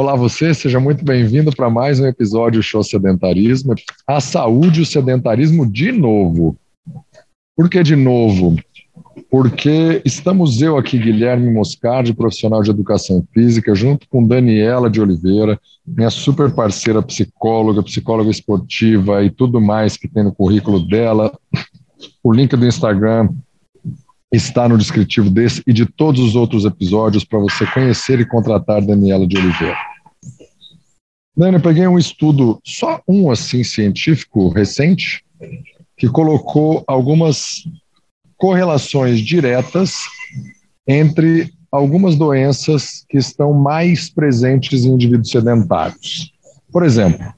Olá você, seja muito bem-vindo para mais um episódio Show Sedentarismo. A saúde e o sedentarismo de novo. Por que de novo? Porque estamos eu aqui, Guilherme Moscardi, profissional de educação física, junto com Daniela de Oliveira, minha super parceira psicóloga, psicóloga esportiva e tudo mais que tem no currículo dela. O link do Instagram está no descritivo desse e de todos os outros episódios para você conhecer e contratar Daniela de Oliveira. Dani, eu peguei um estudo, só um assim, científico, recente, que colocou algumas correlações diretas entre algumas doenças que estão mais presentes em indivíduos sedentários. Por exemplo,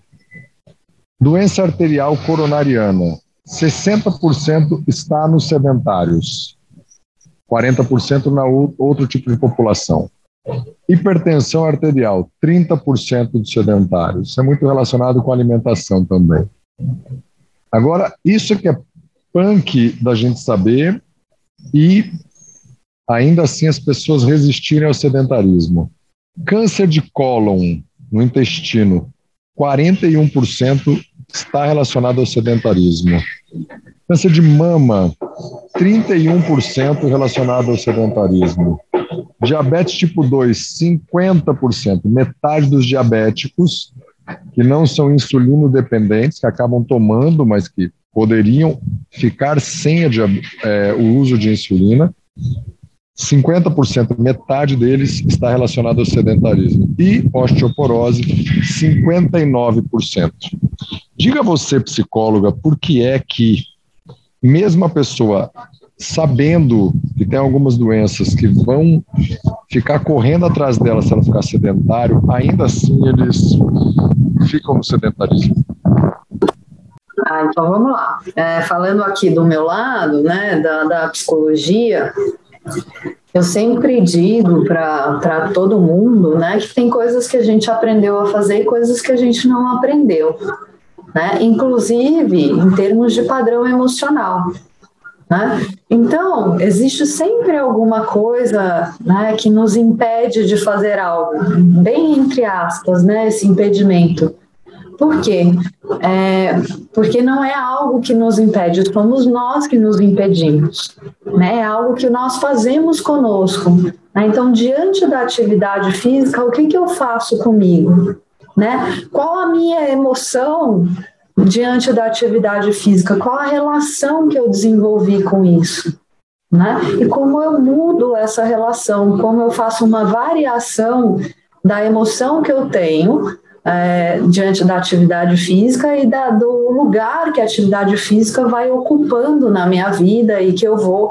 doença arterial coronariana, 60% está nos sedentários. 40% na outro tipo de população. Hipertensão arterial, 30% dos sedentários. Isso é muito relacionado com alimentação também. Agora, isso que é punk da gente saber e ainda assim as pessoas resistirem ao sedentarismo. Câncer de cólon no intestino, 41% está relacionado ao sedentarismo. Câncer de mama, 31% relacionado ao sedentarismo. Diabetes tipo 2, 50%. Metade dos diabéticos que não são insulino dependentes, que acabam tomando, mas que poderiam ficar sem a, é, o uso de insulina. 50%, metade deles está relacionado ao sedentarismo. E osteoporose, 59%. Diga você, psicóloga, por que é que mesmo a pessoa sabendo que tem algumas doenças que vão ficar correndo atrás dela se ela ficar sedentário, ainda assim eles ficam no sedentarismo. Ah, então vamos lá. É, falando aqui do meu lado, né, da, da psicologia, eu sempre digo para todo mundo, né, que tem coisas que a gente aprendeu a fazer e coisas que a gente não aprendeu né? inclusive em termos de padrão emocional. Né? Então, existe sempre alguma coisa né, que nos impede de fazer algo, bem entre aspas, né, esse impedimento. Por quê? É, porque não é algo que nos impede, somos nós que nos impedimos. Né? É algo que nós fazemos conosco. Né? Então, diante da atividade física, o que, que eu faço comigo? né? Qual a minha emoção diante da atividade física? Qual a relação que eu desenvolvi com isso? Né? E como eu mudo essa relação, como eu faço uma variação da emoção que eu tenho é, diante da atividade física e da, do lugar que a atividade física vai ocupando na minha vida e que eu vou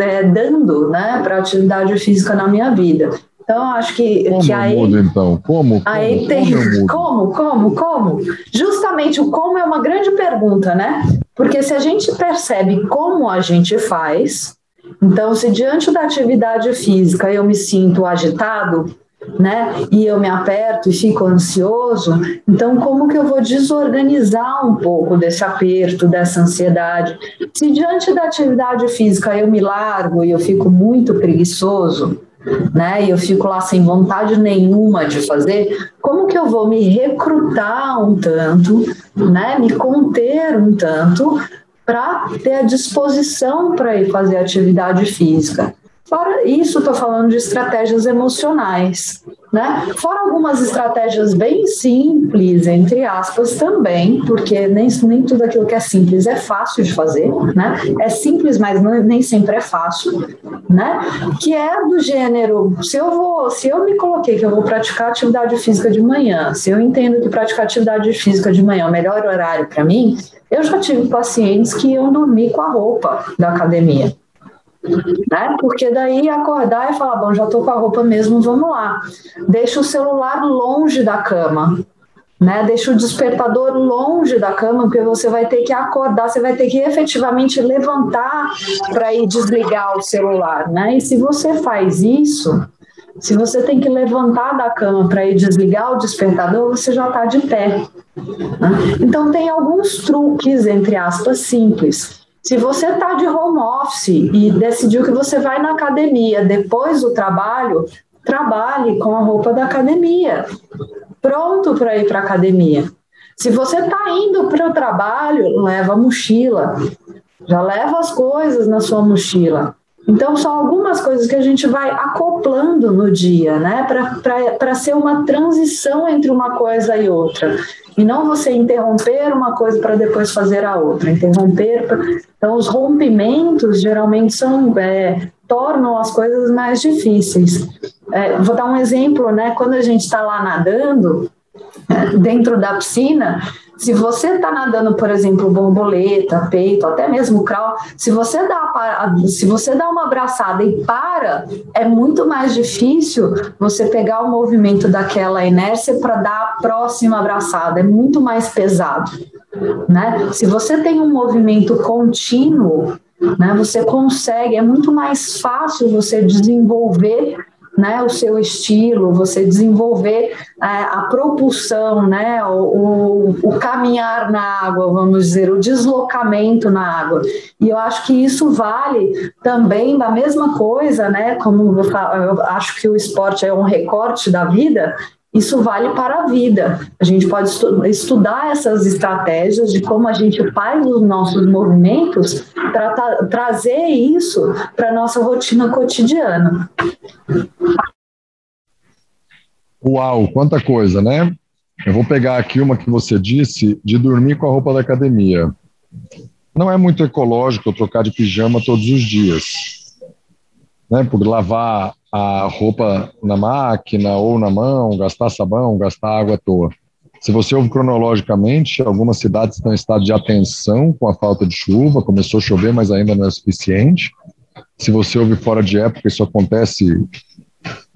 é, dando né, para a atividade física na minha vida. Então, acho que, como que aí. Mudo, então? Como? Aí como, tem. Como, como, como? Justamente o como é uma grande pergunta, né? Porque se a gente percebe como a gente faz, então, se diante da atividade física eu me sinto agitado, né? E eu me aperto e fico ansioso, então como que eu vou desorganizar um pouco desse aperto, dessa ansiedade? Se diante da atividade física eu me largo e eu fico muito preguiçoso, né? E eu fico lá sem vontade nenhuma de fazer, como que eu vou me recrutar um tanto, né? Me conter um tanto para ter a disposição para ir fazer atividade física? Fora isso, estou falando de estratégias emocionais, né? Fora algumas estratégias bem simples, entre aspas, também, porque nem, nem tudo aquilo que é simples é fácil de fazer, né? É simples, mas não, nem sempre é fácil, né? Que é do gênero, se eu vou, se eu me coloquei que eu vou praticar atividade física de manhã, se eu entendo que praticar atividade física de manhã é o melhor horário para mim, eu já tive pacientes que iam dormir com a roupa da academia né? Porque daí acordar e falar, bom, já estou com a roupa mesmo, vamos lá. Deixa o celular longe da cama, né? Deixa o despertador longe da cama, porque você vai ter que acordar, você vai ter que efetivamente levantar para ir desligar o celular, né? E se você faz isso, se você tem que levantar da cama para ir desligar o despertador, você já está de pé. Né? Então tem alguns truques, entre aspas, simples se você está de home office e decidiu que você vai na academia depois do trabalho, trabalhe com a roupa da academia, pronto para ir para a academia. Se você está indo para o trabalho, leva a mochila, já leva as coisas na sua mochila. Então, são algumas coisas que a gente vai acoplando no dia, né? Para ser uma transição entre uma coisa e outra. E não você interromper uma coisa para depois fazer a outra. Interromper. Pra... Então, os rompimentos geralmente são. É, tornam as coisas mais difíceis. É, vou dar um exemplo, né? Quando a gente está lá nadando, dentro da piscina, se você está nadando, por exemplo, borboleta, peito, até mesmo crawl, se você dá se você dá uma abraçada e para, é muito mais difícil você pegar o movimento daquela inércia para dar a próxima abraçada, é muito mais pesado, né? Se você tem um movimento contínuo, né, você consegue, é muito mais fácil você desenvolver né, o seu estilo, você desenvolver é, a propulsão, né, o, o, o, caminhar na água, vamos dizer, o deslocamento na água. E eu acho que isso vale também da mesma coisa, né, como eu, eu acho que o esporte é um recorte da vida, isso vale para a vida. A gente pode estu estudar essas estratégias de como a gente faz os nossos movimentos para trazer isso para a nossa rotina cotidiana. Uau, quanta coisa, né? Eu vou pegar aqui uma que você disse de dormir com a roupa da academia. Não é muito ecológico eu trocar de pijama todos os dias. Né? Por lavar a roupa na máquina ou na mão, gastar sabão, gastar água à toa. Se você ouve cronologicamente, algumas cidades estão em estado de atenção com a falta de chuva, começou a chover, mas ainda não é suficiente. Se você ouve fora de época, isso acontece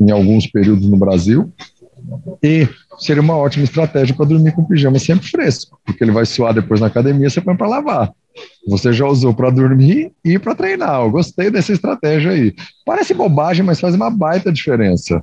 em alguns períodos no Brasil. E seria uma ótima estratégia para dormir com o pijama sempre fresco, porque ele vai suar depois na academia, você põe para lavar. Você já usou para dormir e para treinar. Eu gostei dessa estratégia aí. Parece bobagem, mas faz uma baita diferença.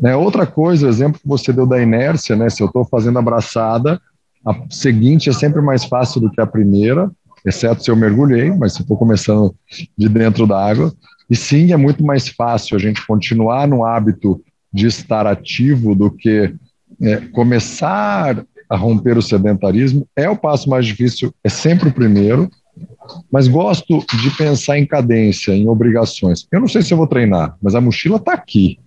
Né? Outra coisa, o exemplo que você deu da inércia, né? Se eu estou fazendo abraçada, a seguinte é sempre mais fácil do que a primeira, exceto se eu mergulhei, mas se for começando de dentro da água. E sim, é muito mais fácil a gente continuar no hábito de estar ativo do que é, começar a romper o sedentarismo. É o passo mais difícil, é sempre o primeiro, mas gosto de pensar em cadência, em obrigações. Eu não sei se eu vou treinar, mas a mochila está aqui.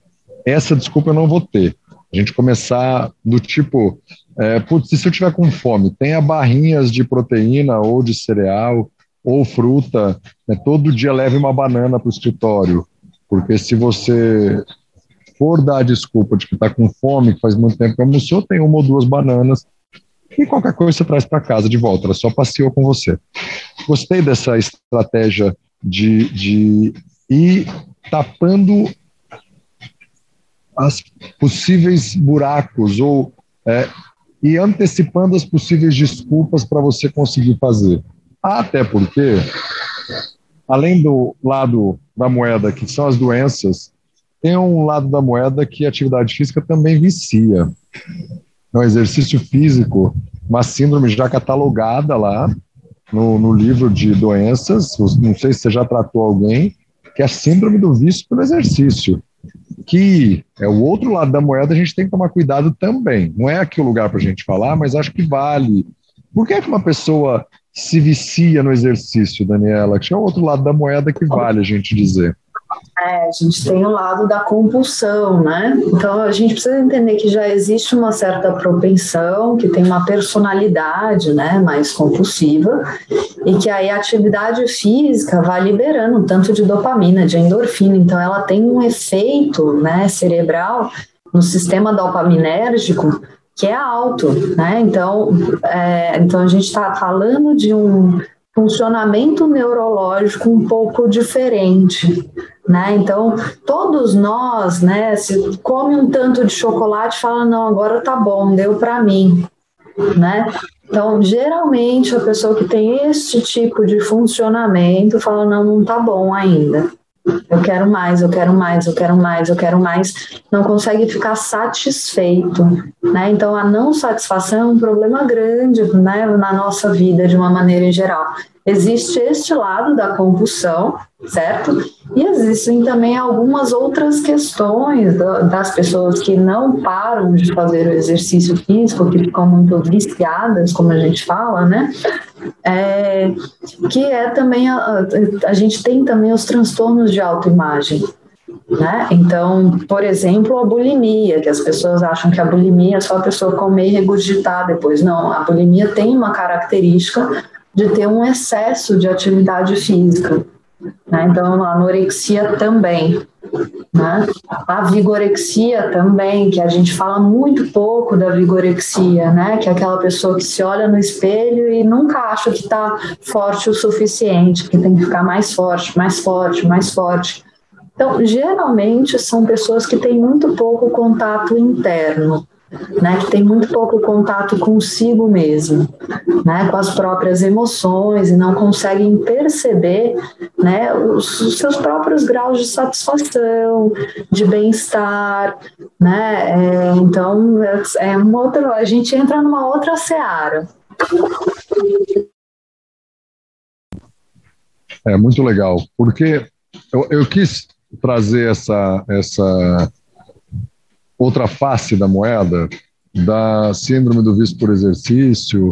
Essa desculpa eu não vou ter. A gente começar do tipo, é, putz, se eu tiver com fome, tenha barrinhas de proteína ou de cereal ou fruta, né, todo dia leve uma banana para o escritório, porque se você for dar a desculpa de que está com fome, que faz muito tempo que almoçou, tem uma ou duas bananas e qualquer coisa você traz para casa de volta, ela só passeou com você. Gostei dessa estratégia de, de ir tapando as possíveis buracos ou é, e antecipando as possíveis desculpas para você conseguir fazer. Até porque, além do lado da moeda, que são as doenças, tem um lado da moeda que a atividade física também vicia. É um exercício físico, uma síndrome já catalogada lá no, no livro de doenças, não sei se você já tratou alguém, que é a síndrome do vício pelo exercício, que é o outro lado da moeda, a gente tem que tomar cuidado também. Não é aqui o lugar para a gente falar, mas acho que vale. Por que, é que uma pessoa se vicia no exercício, Daniela? Que é o outro lado da moeda que vale a gente dizer. É, a gente tem o lado da compulsão, né? Então a gente precisa entender que já existe uma certa propensão, que tem uma personalidade, né, mais compulsiva, e que aí a atividade física vai liberando um tanto de dopamina, de endorfina. Então ela tem um efeito, né, cerebral no sistema dopaminérgico que é alto, né? Então, é, então a gente está falando de um funcionamento neurológico um pouco diferente, né? Então, todos nós, né, se come um tanto de chocolate, fala não, agora tá bom, deu para mim, né? Então, geralmente a pessoa que tem este tipo de funcionamento fala não, não tá bom ainda. Eu quero mais, eu quero mais, eu quero mais, eu quero mais. Não consegue ficar satisfeito, né? Então a não satisfação é um problema grande, né, na nossa vida de uma maneira em geral. Existe este lado da compulsão, certo? E existem também algumas outras questões das pessoas que não param de fazer o exercício físico, que ficam muito viciadas, como a gente fala, né? É, que é também a, a gente tem também os transtornos de autoimagem. Né? Então, por exemplo, a bulimia, que as pessoas acham que a bulimia é só a pessoa comer e regurgitar depois. Não, a bulimia tem uma característica de ter um excesso de atividade física. Né? Então, a anorexia também. Né? A vigorexia também, que a gente fala muito pouco da vigorexia, né? que é aquela pessoa que se olha no espelho e nunca acha que está forte o suficiente, que tem que ficar mais forte, mais forte, mais forte. Então, geralmente são pessoas que têm muito pouco contato interno né, que tem muito pouco contato consigo mesmo, né, com as próprias emoções e não conseguem perceber, né, os, os seus próprios graus de satisfação, de bem-estar, né, é, então é, é um outro, a gente entra numa outra seara. É muito legal, porque eu, eu quis trazer essa, essa outra face da moeda, da síndrome do vício por exercício,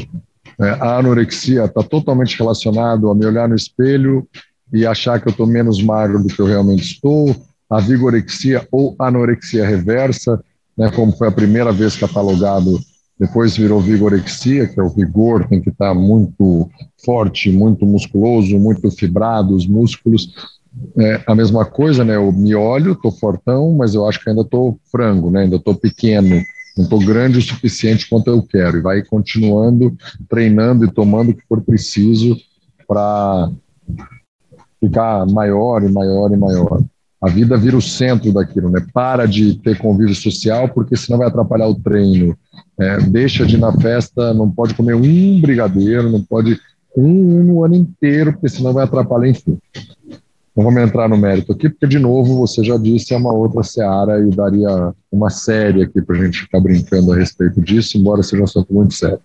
é, a anorexia está totalmente relacionado a me olhar no espelho e achar que eu estou menos magro do que eu realmente estou, a vigorexia ou anorexia reversa, né, como foi a primeira vez catalogado, depois virou vigorexia, que é o vigor, tem que estar tá muito forte, muito musculoso, muito fibrado os músculos, é, a mesma coisa, né? Eu me olho, tô fortão, mas eu acho que ainda tô frango, né? Ainda tô pequeno, não tô grande o suficiente quanto eu quero. E vai continuando treinando e tomando o que for preciso para ficar maior e maior e maior. A vida vira o centro daquilo, né? Para de ter convívio social, porque senão vai atrapalhar o treino. É, deixa de ir na festa, não pode comer um brigadeiro, não pode um, um no ano inteiro, porque senão vai atrapalhar, enfim. Não vamos entrar no mérito aqui, porque, de novo, você já disse, é uma outra seara e daria uma série aqui para a gente ficar brincando a respeito disso, embora seja um assunto muito sério.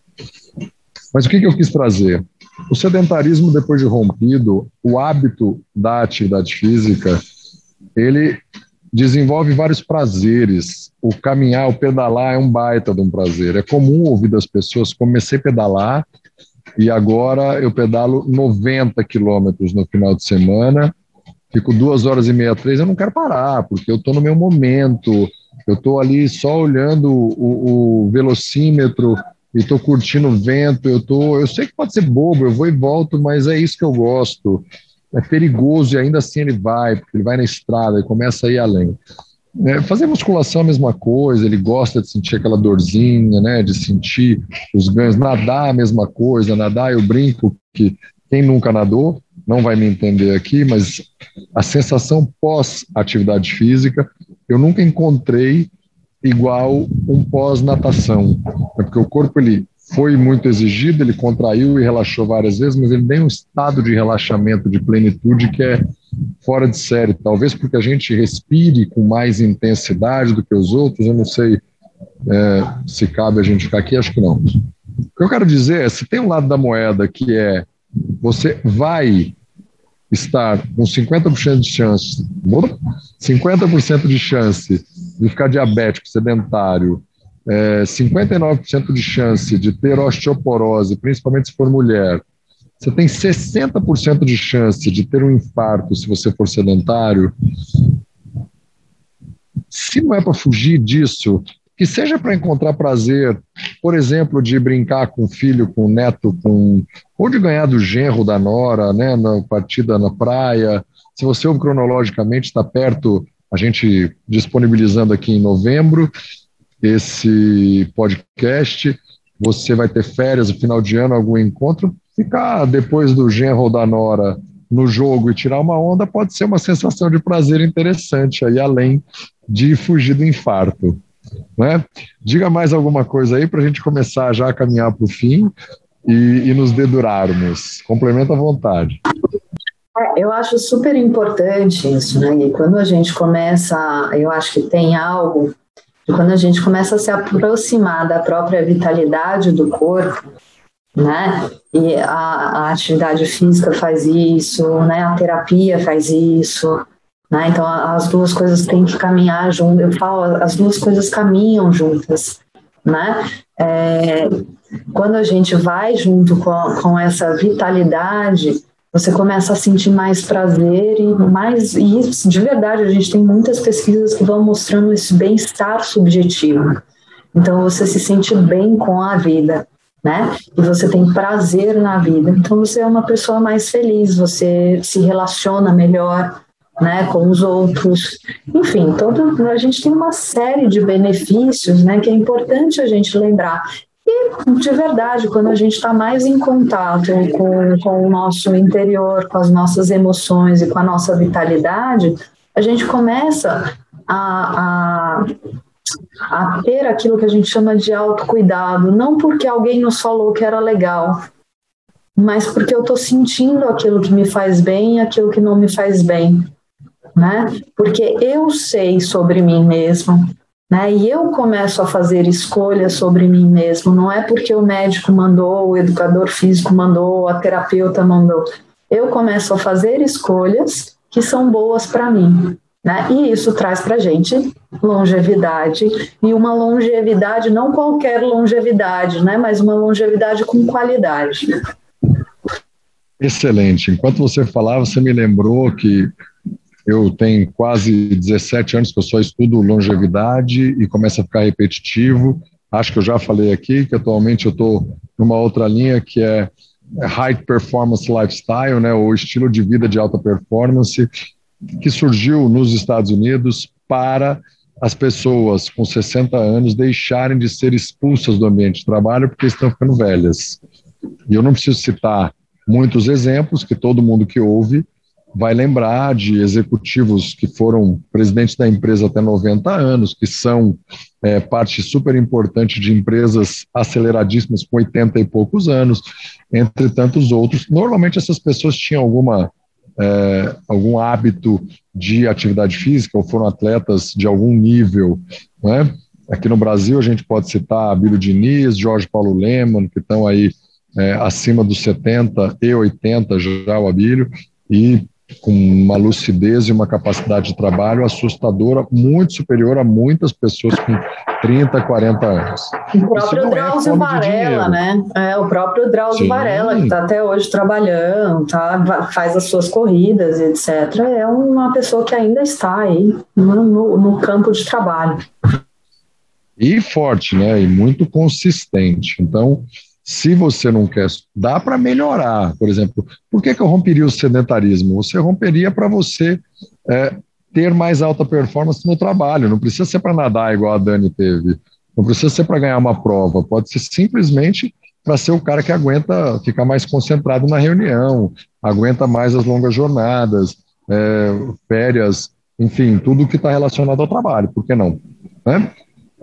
Mas o que, que eu quis trazer? O sedentarismo, depois de rompido, o hábito da atividade física, ele desenvolve vários prazeres. O caminhar, o pedalar é um baita de um prazer. É comum ouvir das pessoas, comecei a pedalar e agora eu pedalo 90 quilômetros no final de semana fico duas horas e meia, três, eu não quero parar, porque eu estou no meu momento, eu estou ali só olhando o, o velocímetro e estou curtindo o vento, eu tô, eu sei que pode ser bobo, eu vou e volto, mas é isso que eu gosto. É perigoso e ainda assim ele vai, porque ele vai na estrada e começa a ir além. É, fazer musculação é a mesma coisa, ele gosta de sentir aquela dorzinha, né, de sentir os ganhos. Nadar é a mesma coisa, nadar eu brinco que quem nunca nadou não vai me entender aqui, mas a sensação pós-atividade física, eu nunca encontrei igual um pós-natação. É porque o corpo ele foi muito exigido, ele contraiu e relaxou várias vezes, mas ele tem um estado de relaxamento, de plenitude que é fora de série. Talvez porque a gente respire com mais intensidade do que os outros, eu não sei é, se cabe a gente ficar aqui, acho que não. O que eu quero dizer é, se tem um lado da moeda que é você vai estar com 50% de chance, 50% de chance de ficar diabético, sedentário, é, 59% de chance de ter osteoporose, principalmente se for mulher, você tem 60% de chance de ter um infarto se você for sedentário. Se não é para fugir disso, que seja para encontrar prazer, por exemplo, de brincar com o filho, com o neto, com, ou de ganhar do genro da nora, né, na partida na praia. Se você ouve cronologicamente, está perto, a gente disponibilizando aqui em novembro esse podcast. Você vai ter férias no final de ano, algum encontro. Ficar depois do genro da nora no jogo e tirar uma onda pode ser uma sensação de prazer interessante, aí além de fugir do infarto. Né? Diga mais alguma coisa aí para a gente começar já a caminhar para o fim e, e, nos dedurarmos. Complementa à vontade. É, eu acho super importante isso, né? E quando a gente começa, eu acho que tem algo, quando a gente começa a se aproximar da própria vitalidade do corpo, né? E a, a atividade física faz isso, né? A terapia faz isso, né? Então as duas coisas têm que caminhar junto. Eu falo, as duas coisas caminham juntas, né? É, quando a gente vai junto com, com essa vitalidade, você começa a sentir mais prazer e mais e isso, de verdade a gente tem muitas pesquisas que vão mostrando esse bem-estar subjetivo. Então você se sente bem com a vida, né? E você tem prazer na vida. Então você é uma pessoa mais feliz, você se relaciona melhor, né, com os outros. Enfim, todo a gente tem uma série de benefícios, né, que é importante a gente lembrar. E, de verdade, quando a gente está mais em contato com, com o nosso interior, com as nossas emoções e com a nossa vitalidade, a gente começa a, a, a ter aquilo que a gente chama de autocuidado, não porque alguém nos falou que era legal, mas porque eu estou sentindo aquilo que me faz bem e aquilo que não me faz bem. Né? Porque eu sei sobre mim mesmo, né? E eu começo a fazer escolhas sobre mim mesmo, não é porque o médico mandou, o educador físico mandou, a terapeuta mandou. Eu começo a fazer escolhas que são boas para mim. Né? E isso traz para a gente longevidade, e uma longevidade, não qualquer longevidade, né? mas uma longevidade com qualidade. Excelente. Enquanto você falava, você me lembrou que eu tenho quase 17 anos que eu só estudo longevidade e começa a ficar repetitivo. Acho que eu já falei aqui que atualmente eu estou numa outra linha que é High Performance Lifestyle, né, ou estilo de vida de alta performance, que surgiu nos Estados Unidos para as pessoas com 60 anos deixarem de ser expulsas do ambiente de trabalho porque estão ficando velhas. E eu não preciso citar muitos exemplos que todo mundo que ouve vai lembrar de executivos que foram presidentes da empresa até 90 anos, que são é, parte super importante de empresas aceleradíssimas com 80 e poucos anos, entre tantos outros. Normalmente essas pessoas tinham alguma é, algum hábito de atividade física ou foram atletas de algum nível, né? Aqui no Brasil a gente pode citar Abílio Diniz, Jorge Paulo Leman, que estão aí é, acima dos 70 e 80 já o Abílio, e com uma lucidez e uma capacidade de trabalho assustadora, muito superior a muitas pessoas com 30, 40 anos. O próprio é Drauzio é Varela, né? É, o próprio Drauzio Sim. Varela, que está até hoje trabalhando, tá? faz as suas corridas, etc. É uma pessoa que ainda está aí no, no, no campo de trabalho. E forte, né? E muito consistente. Então, se você não quer, dá para melhorar. Por exemplo, por que, que eu romperia o sedentarismo? Você romperia para você é, ter mais alta performance no trabalho. Não precisa ser para nadar igual a Dani teve. Não precisa ser para ganhar uma prova. Pode ser simplesmente para ser o cara que aguenta ficar mais concentrado na reunião, aguenta mais as longas jornadas, é, férias, enfim, tudo que está relacionado ao trabalho. Por que não? Né?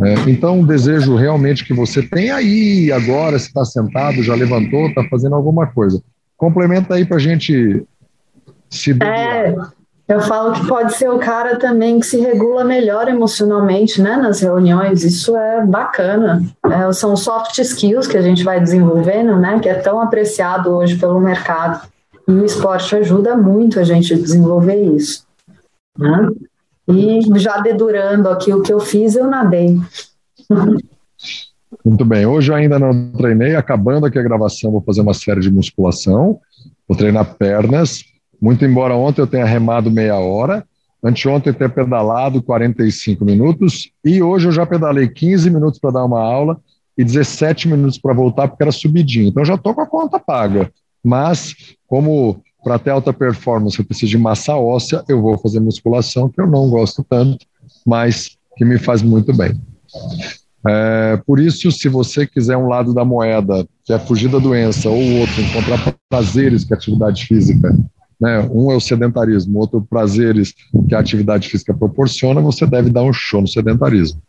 É, então, desejo realmente que você tenha aí agora, se está sentado, já levantou, está fazendo alguma coisa. Complementa aí para a gente se. É, eu falo que pode ser o cara também que se regula melhor emocionalmente né, nas reuniões, isso é bacana. É, são soft skills que a gente vai desenvolvendo, né, que é tão apreciado hoje pelo mercado. E o esporte ajuda muito a gente a desenvolver isso. Né? E já dedurando aqui o que eu fiz, eu nadei. Muito bem. Hoje eu ainda não treinei. Acabando aqui a gravação, vou fazer uma série de musculação. Vou treinar pernas. Muito embora ontem eu tenha remado meia hora, anteontem eu tenha pedalado 45 minutos e hoje eu já pedalei 15 minutos para dar uma aula e 17 minutos para voltar porque era subidinho. Então já estou com a conta paga. Mas, como para ter alta performance, eu preciso de massa óssea, eu vou fazer musculação, que eu não gosto tanto, mas que me faz muito bem. É, por isso, se você quiser um lado da moeda, que é fugir da doença, ou o outro, encontrar prazeres que a atividade física, né, um é o sedentarismo, outro prazeres que a atividade física proporciona, você deve dar um show no sedentarismo.